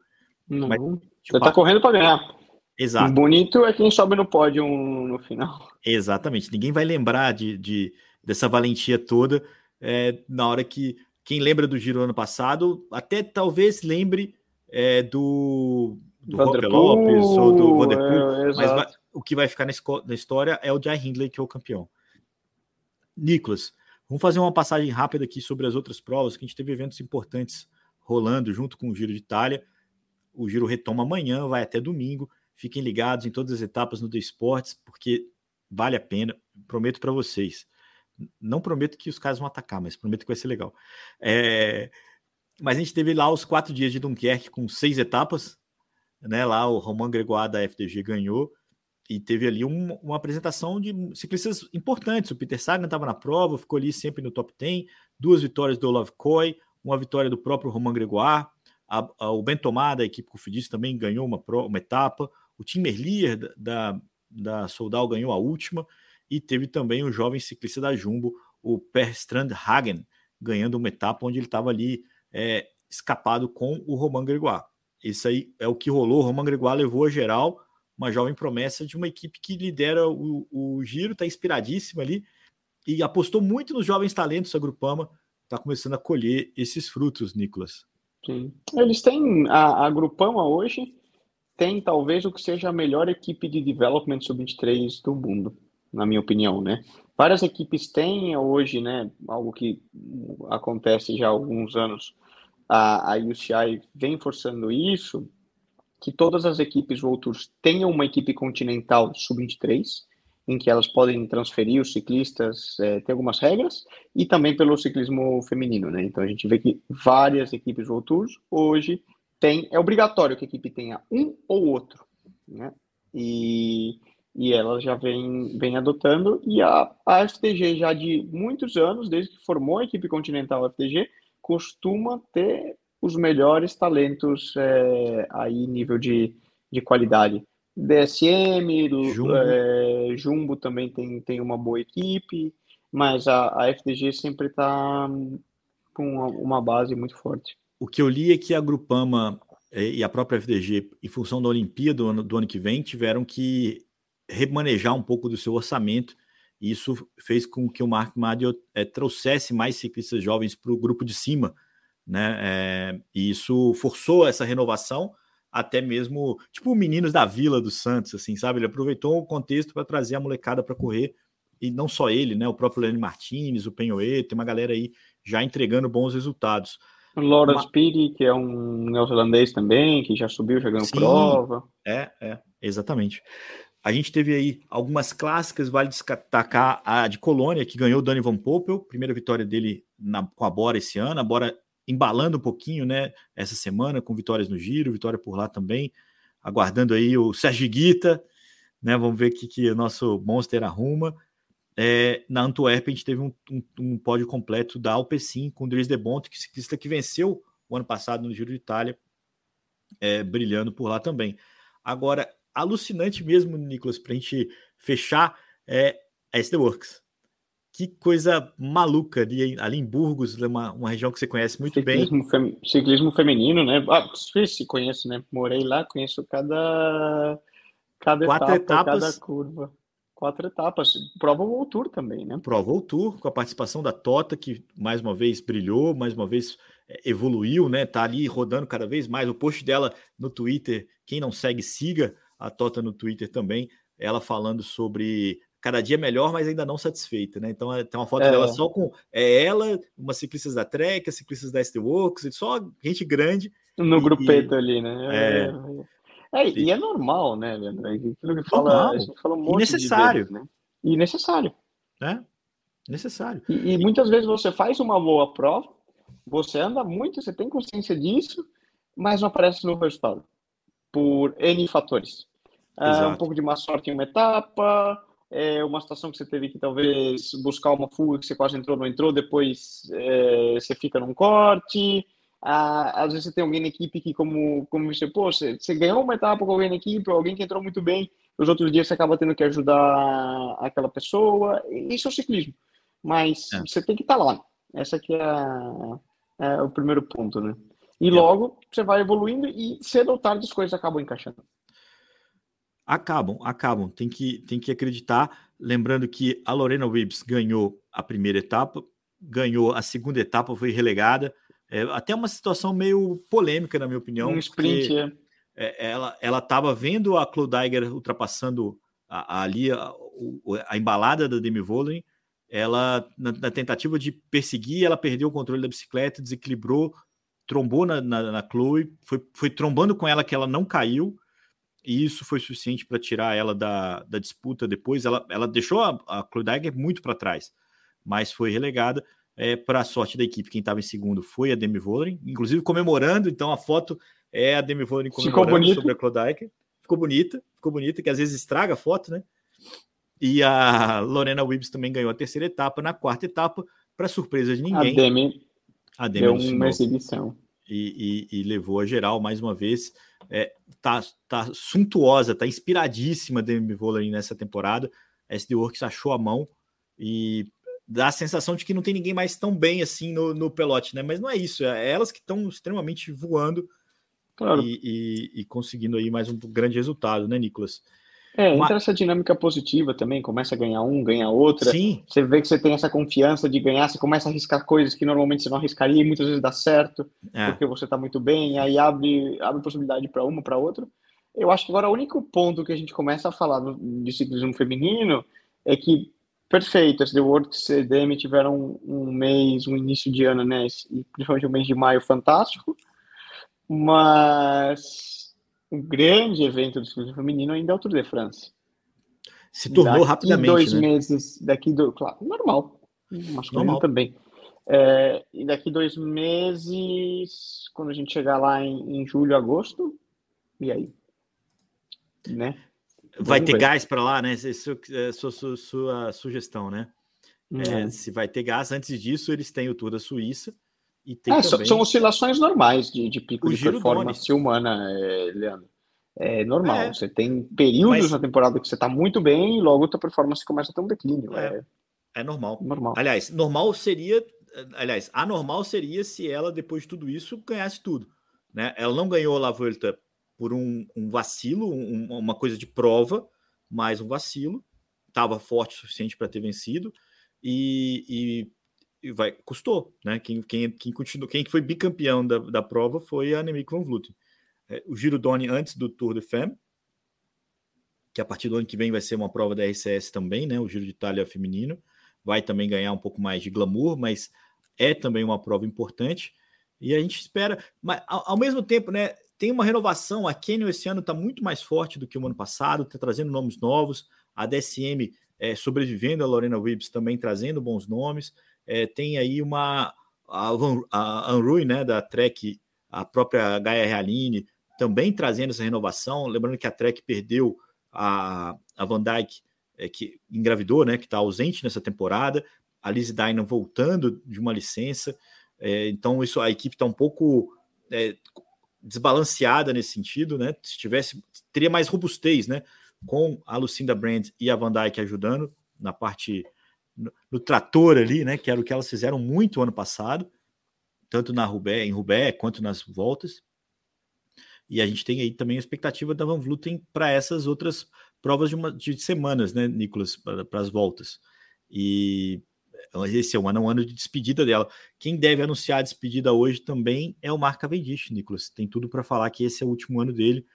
Speaker 2: Não, Mas, você tá correndo para ganhar.
Speaker 1: Exato.
Speaker 2: Bonito é quem sobe no pódio no final.
Speaker 1: Exatamente. Ninguém vai lembrar de, de dessa valentia toda é, na hora que quem lembra do Giro ano passado até talvez lembre é, do do Lopes ou do Vanderpool, é, mas vai, o que vai ficar na, na, história é o Jai Hindley que é o campeão. Nicolas, vamos fazer uma passagem rápida aqui sobre as outras provas que a gente teve eventos importantes rolando junto com o Giro de Itália. O Giro retoma amanhã, vai até domingo. Fiquem ligados em todas as etapas no The Sports, porque vale a pena. Prometo para vocês. Não prometo que os caras vão atacar, mas prometo que vai ser legal. É... Mas a gente teve lá os quatro dias de Dunkerque com seis etapas. Né? Lá o Romain Gregoire da FDG ganhou e teve ali um, uma apresentação de ciclistas importantes. O Peter Sagan estava na prova, ficou ali sempre no top 10. Duas vitórias do Olaf Koy, uma vitória do próprio Romain Gregoire. A, a, o Ben Tomar, da equipe Cofidis, também ganhou uma, uma etapa. O Tim Merlier da, da Soldal ganhou a última e teve também o jovem ciclista da Jumbo, o Per Strand Hagen, ganhando uma etapa onde ele estava ali é, escapado com o Romain Gregoire. Isso aí é o que rolou. O Gregoire levou a geral, uma jovem promessa de uma equipe que lidera o, o giro, está inspiradíssima ali e apostou muito nos jovens talentos. A Grupama está começando a colher esses frutos, Nicolas.
Speaker 2: Sim. Eles têm a, a Grupama hoje tem talvez o que seja a melhor equipe de development sub-23 do mundo, na minha opinião, né? Várias equipes têm hoje, né, algo que acontece já há alguns anos, a, a UCI vem forçando isso, que todas as equipes World Tours tenham uma equipe continental sub-23, em que elas podem transferir os ciclistas, é, tem algumas regras, e também pelo ciclismo feminino, né? Então a gente vê que várias equipes Tours hoje tem, é obrigatório que a equipe tenha um ou outro, né? E, e ela já vem, vem adotando, e a, a FTG já de muitos anos, desde que formou a equipe continental FTG, costuma ter os melhores talentos é, aí nível de, de qualidade. DSM, Jumbo. É, Jumbo também tem, tem uma boa equipe, mas a, a FDG sempre está com uma, uma base muito forte.
Speaker 1: O que eu li é que a Grupama eh, e a própria FDG, em função da Olimpíada do ano, do ano que vem, tiveram que remanejar um pouco do seu orçamento. E isso fez com que o Mark Madio é, trouxesse mais ciclistas jovens para o grupo de cima. Né? É, e isso forçou essa renovação, até mesmo, tipo, meninos da Vila do Santos, assim, sabe? Ele aproveitou o contexto para trazer a molecada para correr. E não só ele, né? O próprio Lenny Martinez, o Penhoe, tem uma galera aí já entregando bons resultados.
Speaker 2: Laura Uma... Speedy, que é um neozelandês também, que já subiu, já ganhou Sim, prova.
Speaker 1: É, é, exatamente. A gente teve aí algumas clássicas, vale destacar a de Colônia, que ganhou o Dani Van Poppel, primeira vitória dele na, com a Bora esse ano, a Bora embalando um pouquinho, né, essa semana, com vitórias no Giro, vitória por lá também, aguardando aí o Sérgio Guita, né, vamos ver o que, que o nosso Monster arruma. É, na Antuérpia a gente teve um, um, um pódio completo da Alpecin com o Dries de Bonte, que ciclista que venceu o ano passado no Giro de Itália, é, brilhando por lá também. Agora, alucinante mesmo, Nicolas, para a gente fechar, é a SD Works. Que coisa maluca ali, ali em Burgos, uma, uma região que você conhece muito
Speaker 2: ciclismo
Speaker 1: bem.
Speaker 2: Fem, ciclismo feminino, né? Ah, se conheço, né? Morei lá, conheço cada, cada Quatro etapa, etapas. cada curva. Quatro etapas. Prova o Tour também, né?
Speaker 1: Prova o Tour, com a participação da Tota, que mais uma vez brilhou, mais uma vez é, evoluiu, né? Tá ali rodando cada vez mais. O post dela no Twitter, quem não segue, siga a Tota no Twitter também, ela falando sobre cada dia melhor, mas ainda não satisfeita, né? Então é, tem uma foto é. dela só com é ela, umas ciclistas da Trek, ciclistas da ST Works, só gente grande.
Speaker 2: No e, grupeto ali, né? É. é. é e é normal, né, Leandro? Aquilo que fala, a gente fala um monte
Speaker 1: e necessário.
Speaker 2: Vezes, né? E necessário.
Speaker 1: É, necessário.
Speaker 2: E, e muitas vezes você faz uma boa prova, você anda muito, você tem consciência disso, mas não aparece no resultado. Por N fatores. Uh, um pouco de má sorte em uma etapa, é uma situação que você teve que talvez buscar uma fuga que você quase entrou, não entrou, depois é, você fica num corte. Ah, às vezes você tem alguém na equipe que, como, como você, pô, você, você ganhou uma etapa com alguém na equipe, alguém que entrou muito bem, os outros dias você acaba tendo que ajudar aquela pessoa. Isso é o ciclismo. Mas é. você tem que estar tá lá. Essa aqui é, é, o primeiro ponto, né? E é. logo você vai evoluindo e cedo ou tarde as coisas acabam encaixando.
Speaker 1: Acabam, acabam. Tem que, tem que acreditar. Lembrando que a Lorena Wibbs ganhou a primeira etapa, ganhou a segunda etapa, foi relegada. É, até uma situação meio polêmica, na minha opinião.
Speaker 2: Um sprint,
Speaker 1: é. é. Ela estava vendo a Clodaiger ultrapassando a, a, ali a, a, embalada da Demi Vollering. Ela, na, na, tentativa de perseguir, ela perdeu o controle da bicicleta, desequilibrou, trombou na, na, na Chloe, foi, foi trombando com ela que ela não caiu e isso foi suficiente para tirar ela da, da disputa depois. Ela, ela deixou a, a muito para trás, mas foi relegada. É, para a sorte da equipe, quem estava em segundo foi a Demi Vollering, inclusive comemorando. Então a foto é a Demi Vollering comemorando sobre a Cloudaiger. Ficou bonita, ficou bonita, que às vezes estraga a foto, né? E a Lorena Wibbs também ganhou a terceira etapa. Na quarta etapa, para surpresa de ninguém,
Speaker 2: a Demi, a Demi deu uma exibição.
Speaker 1: E, e, e, levou a geral mais uma vez é, tá, tá suntuosa, tá inspiradíssima Demi Vollering nessa temporada. A SD Works achou a mão e dá a sensação de que não tem ninguém mais tão bem assim no, no pelote, né? Mas não é isso, é elas que estão extremamente voando claro. e, e, e, conseguindo aí mais um grande resultado, né, Nicolas?
Speaker 2: É, entra essa dinâmica positiva também, começa a ganhar um, ganha outra. Sim. Você vê que você tem essa confiança de ganhar, você começa a arriscar coisas que normalmente você não arriscaria e muitas vezes dá certo, é. porque você está muito bem, aí abre, abre possibilidade para uma, para outra. Eu acho que agora o único ponto que a gente começa a falar de ciclismo feminino é que, perfeito, as The Works e CDM tiveram um, um mês, um início de ano, né, e principalmente o mês de maio fantástico, mas o grande evento do ciclismo feminino ainda é o Tour de France.
Speaker 1: Se tornou daqui rapidamente.
Speaker 2: dois
Speaker 1: né?
Speaker 2: meses, daqui do. Claro, normal. Masculino normal. também. É, e daqui dois meses, quando a gente chegar lá em, em julho, agosto, e aí? Né?
Speaker 1: Vai Vamos ter ver. gás para lá, né? Isso é sua, sua, sua sugestão, né? É, se vai ter gás, antes disso, eles têm o Tour da Suíça
Speaker 2: e tem é, também... São oscilações normais de, de pico o de performance humana, é, Leandro. É normal. É. Você tem períodos Mas... na temporada que você está muito bem e logo a tua performance começa a ter um declínio.
Speaker 1: É, é, é normal. normal. Aliás, normal seria. Aliás, anormal seria se ela, depois de tudo isso, ganhasse tudo. Né? Ela não ganhou a La Vuelta por um, um vacilo, um, uma coisa de prova, mais um vacilo. Estava forte o suficiente para ter vencido. E e vai, custou, né? Quem, quem, quem, continuou, quem foi bicampeão da, da prova foi a Annemiek van Vleuten. É, o Giro Doni antes do Tour de Femme, que a partir do ano que vem vai ser uma prova da RCS também, né? O Giro de Itália feminino vai também ganhar um pouco mais de glamour, mas é também uma prova importante. E a gente espera, mas ao, ao mesmo tempo, né? Tem uma renovação. A Canyon esse ano está muito mais forte do que o ano passado, está trazendo nomes novos. A DSM é, sobrevivendo, a Lorena Wibbs também trazendo bons nomes. É, tem aí uma a, a né, da Trek, a própria Gaia Realine, também trazendo essa renovação. Lembrando que a Trek perdeu a, a Van Dyke, é, que engravidou, né, que está ausente nessa temporada. A Liz Dynan voltando de uma licença. É, então, isso a equipe está um pouco é, desbalanceada nesse sentido, né? Se tivesse, teria mais robustez, né? Com a Lucinda Brand e a Van Dyke ajudando na parte no, trator ali, né? Que era o que elas fizeram muito ano passado, tanto na Rubé, em Rubé, quanto nas voltas. E a gente tem aí também a expectativa da Van Vluten para essas outras provas de, uma, de semanas, né, Nicolas, para as voltas. E esse é um ano, um ano de despedida dela. Quem deve anunciar a despedida hoje também é o Mark Cavendish, Nicolas. Tem tudo para falar que esse é o último ano dele.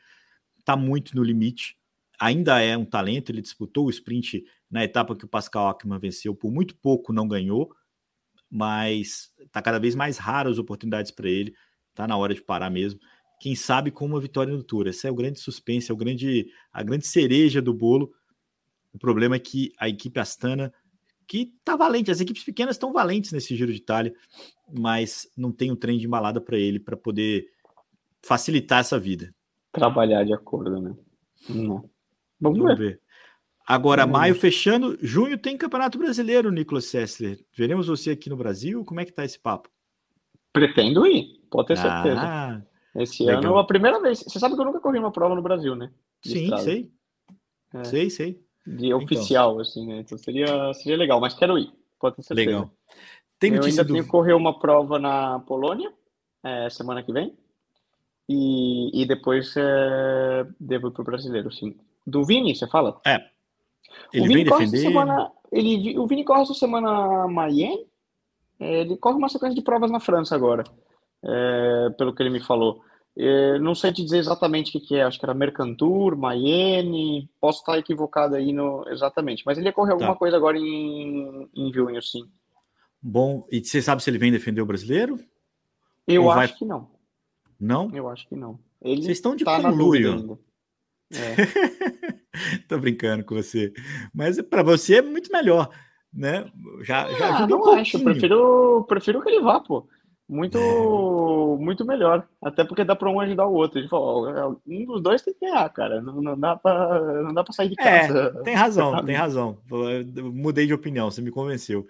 Speaker 1: Está muito no limite. Ainda é um talento. Ele disputou o sprint na etapa que o Pascal Ackermann venceu. Por muito pouco não ganhou, mas está cada vez mais raras as oportunidades para ele. Está na hora de parar mesmo. Quem sabe com uma vitória no Tour. Esse é o grande suspense, é o grande, a grande cereja do bolo. O problema é que a equipe Astana que tá valente. As equipes pequenas estão valentes nesse Giro de Itália, mas não tem um trem de embalada para ele para poder facilitar essa vida.
Speaker 2: Trabalhar de acordo, né? Não.
Speaker 1: Vamos, Vamos ver. ver. Agora, Vamos maio ver. fechando, junho tem Campeonato Brasileiro, Nicolas Sessler. Veremos você aqui no Brasil? Como é que tá esse papo?
Speaker 2: Pretendo ir, pode ter certeza. Ah, esse legal. ano é a primeira vez. Você sabe que eu nunca corri uma prova no Brasil, né?
Speaker 1: De Sim, estrada. sei. É. Sei, sei
Speaker 2: de então. oficial, assim, né? Então seria, seria legal, mas quero ir, pode ter certeza. Legal. Tem eu ainda do... tenho que correr uma prova na Polônia é, semana que vem e, e depois é, devo ir para o brasileiro, sim. Do Vini, você fala?
Speaker 1: É.
Speaker 2: Ele o Vini vem defender. Semana, ele, o Vini corre essa semana Mayenne. É, ele corre uma sequência de provas na França agora, é, pelo que ele me falou. É, não sei te dizer exatamente o que, é, acho que era Mercantur, Mayenne, posso estar equivocado aí no, exatamente, mas ele ia correr alguma tá. coisa agora em, em junho, sim.
Speaker 1: Bom, e você sabe se ele vem defender o brasileiro?
Speaker 2: Eu Ou acho vai... que não.
Speaker 1: Não?
Speaker 2: Eu acho que não. Ele
Speaker 1: Vocês estão de tá conluio. É. Tô brincando com você. Mas para você é muito melhor, né? Já, já
Speaker 2: ah, não um acho. Prefiro, prefiro que ele vá, pô muito é. muito melhor. Até porque dá para um ajudar o outro. Ele falou, é, um dos dois tem que ganhar, cara. Não, não dá para não dá para sair de é, casa.
Speaker 1: É, tem razão, tem razão. mudei de opinião, você me convenceu.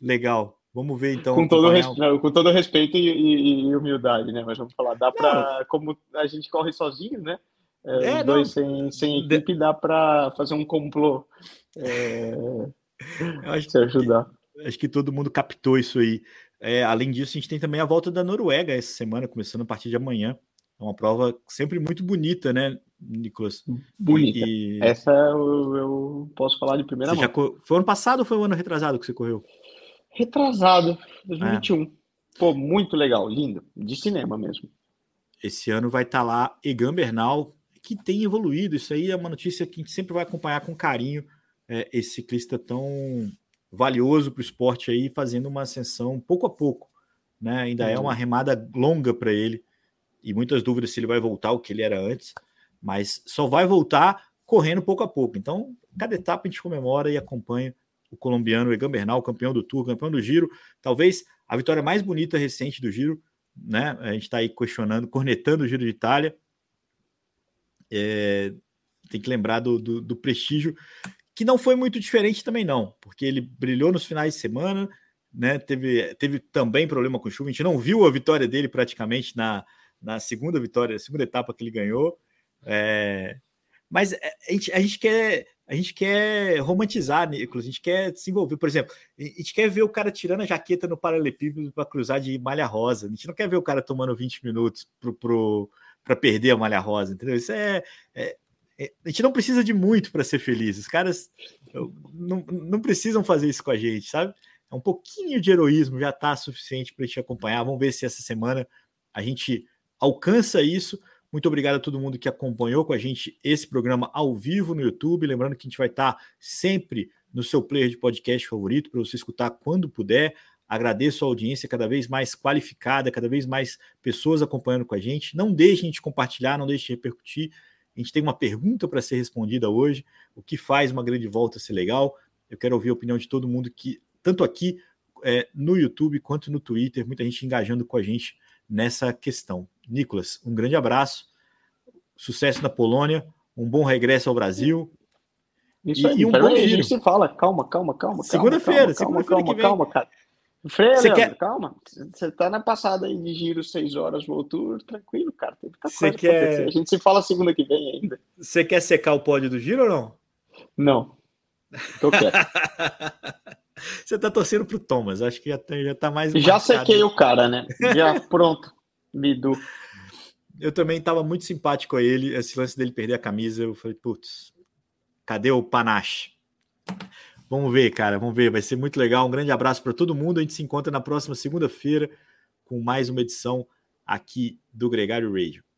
Speaker 1: Legal. Vamos ver então.
Speaker 2: Com todo, respeito, com todo respeito e, e, e, humildade, né? Mas vamos falar, dá para como a gente corre sozinho, né? É, é, dois sem, sem equipe dá para fazer um complô. É,
Speaker 1: acho se ajudar. Que, acho que todo mundo captou isso aí. É, além disso, a gente tem também a volta da Noruega essa semana, começando a partir de amanhã. É uma prova sempre muito bonita, né, Nicolas?
Speaker 2: Bonita. E... Essa eu, eu, posso falar de primeira
Speaker 1: você mão. Foi ano passado ou foi o ano retrasado que você correu?
Speaker 2: Retrasado, 2021. É. Pô, muito legal, lindo. De cinema mesmo.
Speaker 1: Esse ano vai estar tá lá Egan Bernal, que tem evoluído. Isso aí é uma notícia que a gente sempre vai acompanhar com carinho. É, esse ciclista tão valioso para o esporte aí, fazendo uma ascensão pouco a pouco. Né? Ainda uhum. é uma remada longa para ele e muitas dúvidas se ele vai voltar o que ele era antes, mas só vai voltar correndo pouco a pouco. Então, cada etapa a gente comemora e acompanha o colombiano Egan Bernal, campeão do Tour, campeão do Giro, talvez a vitória mais bonita recente do Giro, né? A gente está aí questionando, cornetando o Giro de Itália. É, tem que lembrar do, do, do prestígio que não foi muito diferente também não, porque ele brilhou nos finais de semana, né? Teve, teve também problema com chuva, a gente não viu a vitória dele praticamente na, na segunda vitória, segunda etapa que ele ganhou. É, mas é, a gente, a gente quer a gente quer romantizar, Nicolas, a gente quer desenvolver. Por exemplo, a gente quer ver o cara tirando a jaqueta no paralelepípedo para cruzar de malha rosa. A gente não quer ver o cara tomando 20 minutos perder a malha rosa, entendeu? Isso é, é, é, a gente não precisa de muito para ser feliz. Os caras não, não precisam fazer isso com a gente, sabe? É um pouquinho de heroísmo já está suficiente para gente acompanhar. Vamos ver se essa semana a gente alcança isso. Muito obrigado a todo mundo que acompanhou com a gente esse programa ao vivo no YouTube. Lembrando que a gente vai estar tá sempre no seu player de podcast favorito para você escutar quando puder. Agradeço a audiência cada vez mais qualificada, cada vez mais pessoas acompanhando com a gente. Não deixem de compartilhar, não deixem de repercutir. A gente tem uma pergunta para ser respondida hoje. O que faz uma grande volta ser legal? Eu quero ouvir a opinião de todo mundo que, tanto aqui é, no YouTube quanto no Twitter, muita gente engajando com a gente nessa questão. Nicolas, um grande abraço, sucesso na Polônia, um bom regresso ao Brasil.
Speaker 2: Isso e, aí, e um bom aí, giro. A gente se fala, calma, calma, calma.
Speaker 1: Segunda-feira, segunda-feira
Speaker 2: calma, calma, cara. Freire, Leandro, quer... calma. Você tá na passada aí de giro seis horas, voltou tranquilo, cara. Tem muita coisa quer... A gente se fala segunda que vem ainda.
Speaker 1: Você quer secar o pódio do giro ou não?
Speaker 2: Não. Tô quieto.
Speaker 1: Você tá torcendo pro Thomas, acho que já tá, já tá mais.
Speaker 2: Já marcado. sequei o cara, né? Já pronto. Bidu.
Speaker 1: Eu também tava muito simpático a ele, esse lance dele perder a camisa. Eu falei, putz, cadê o panache? Vamos ver, cara, vamos ver. Vai ser muito legal. Um grande abraço para todo mundo. A gente se encontra na próxima segunda-feira com mais uma edição aqui do Gregário Radio.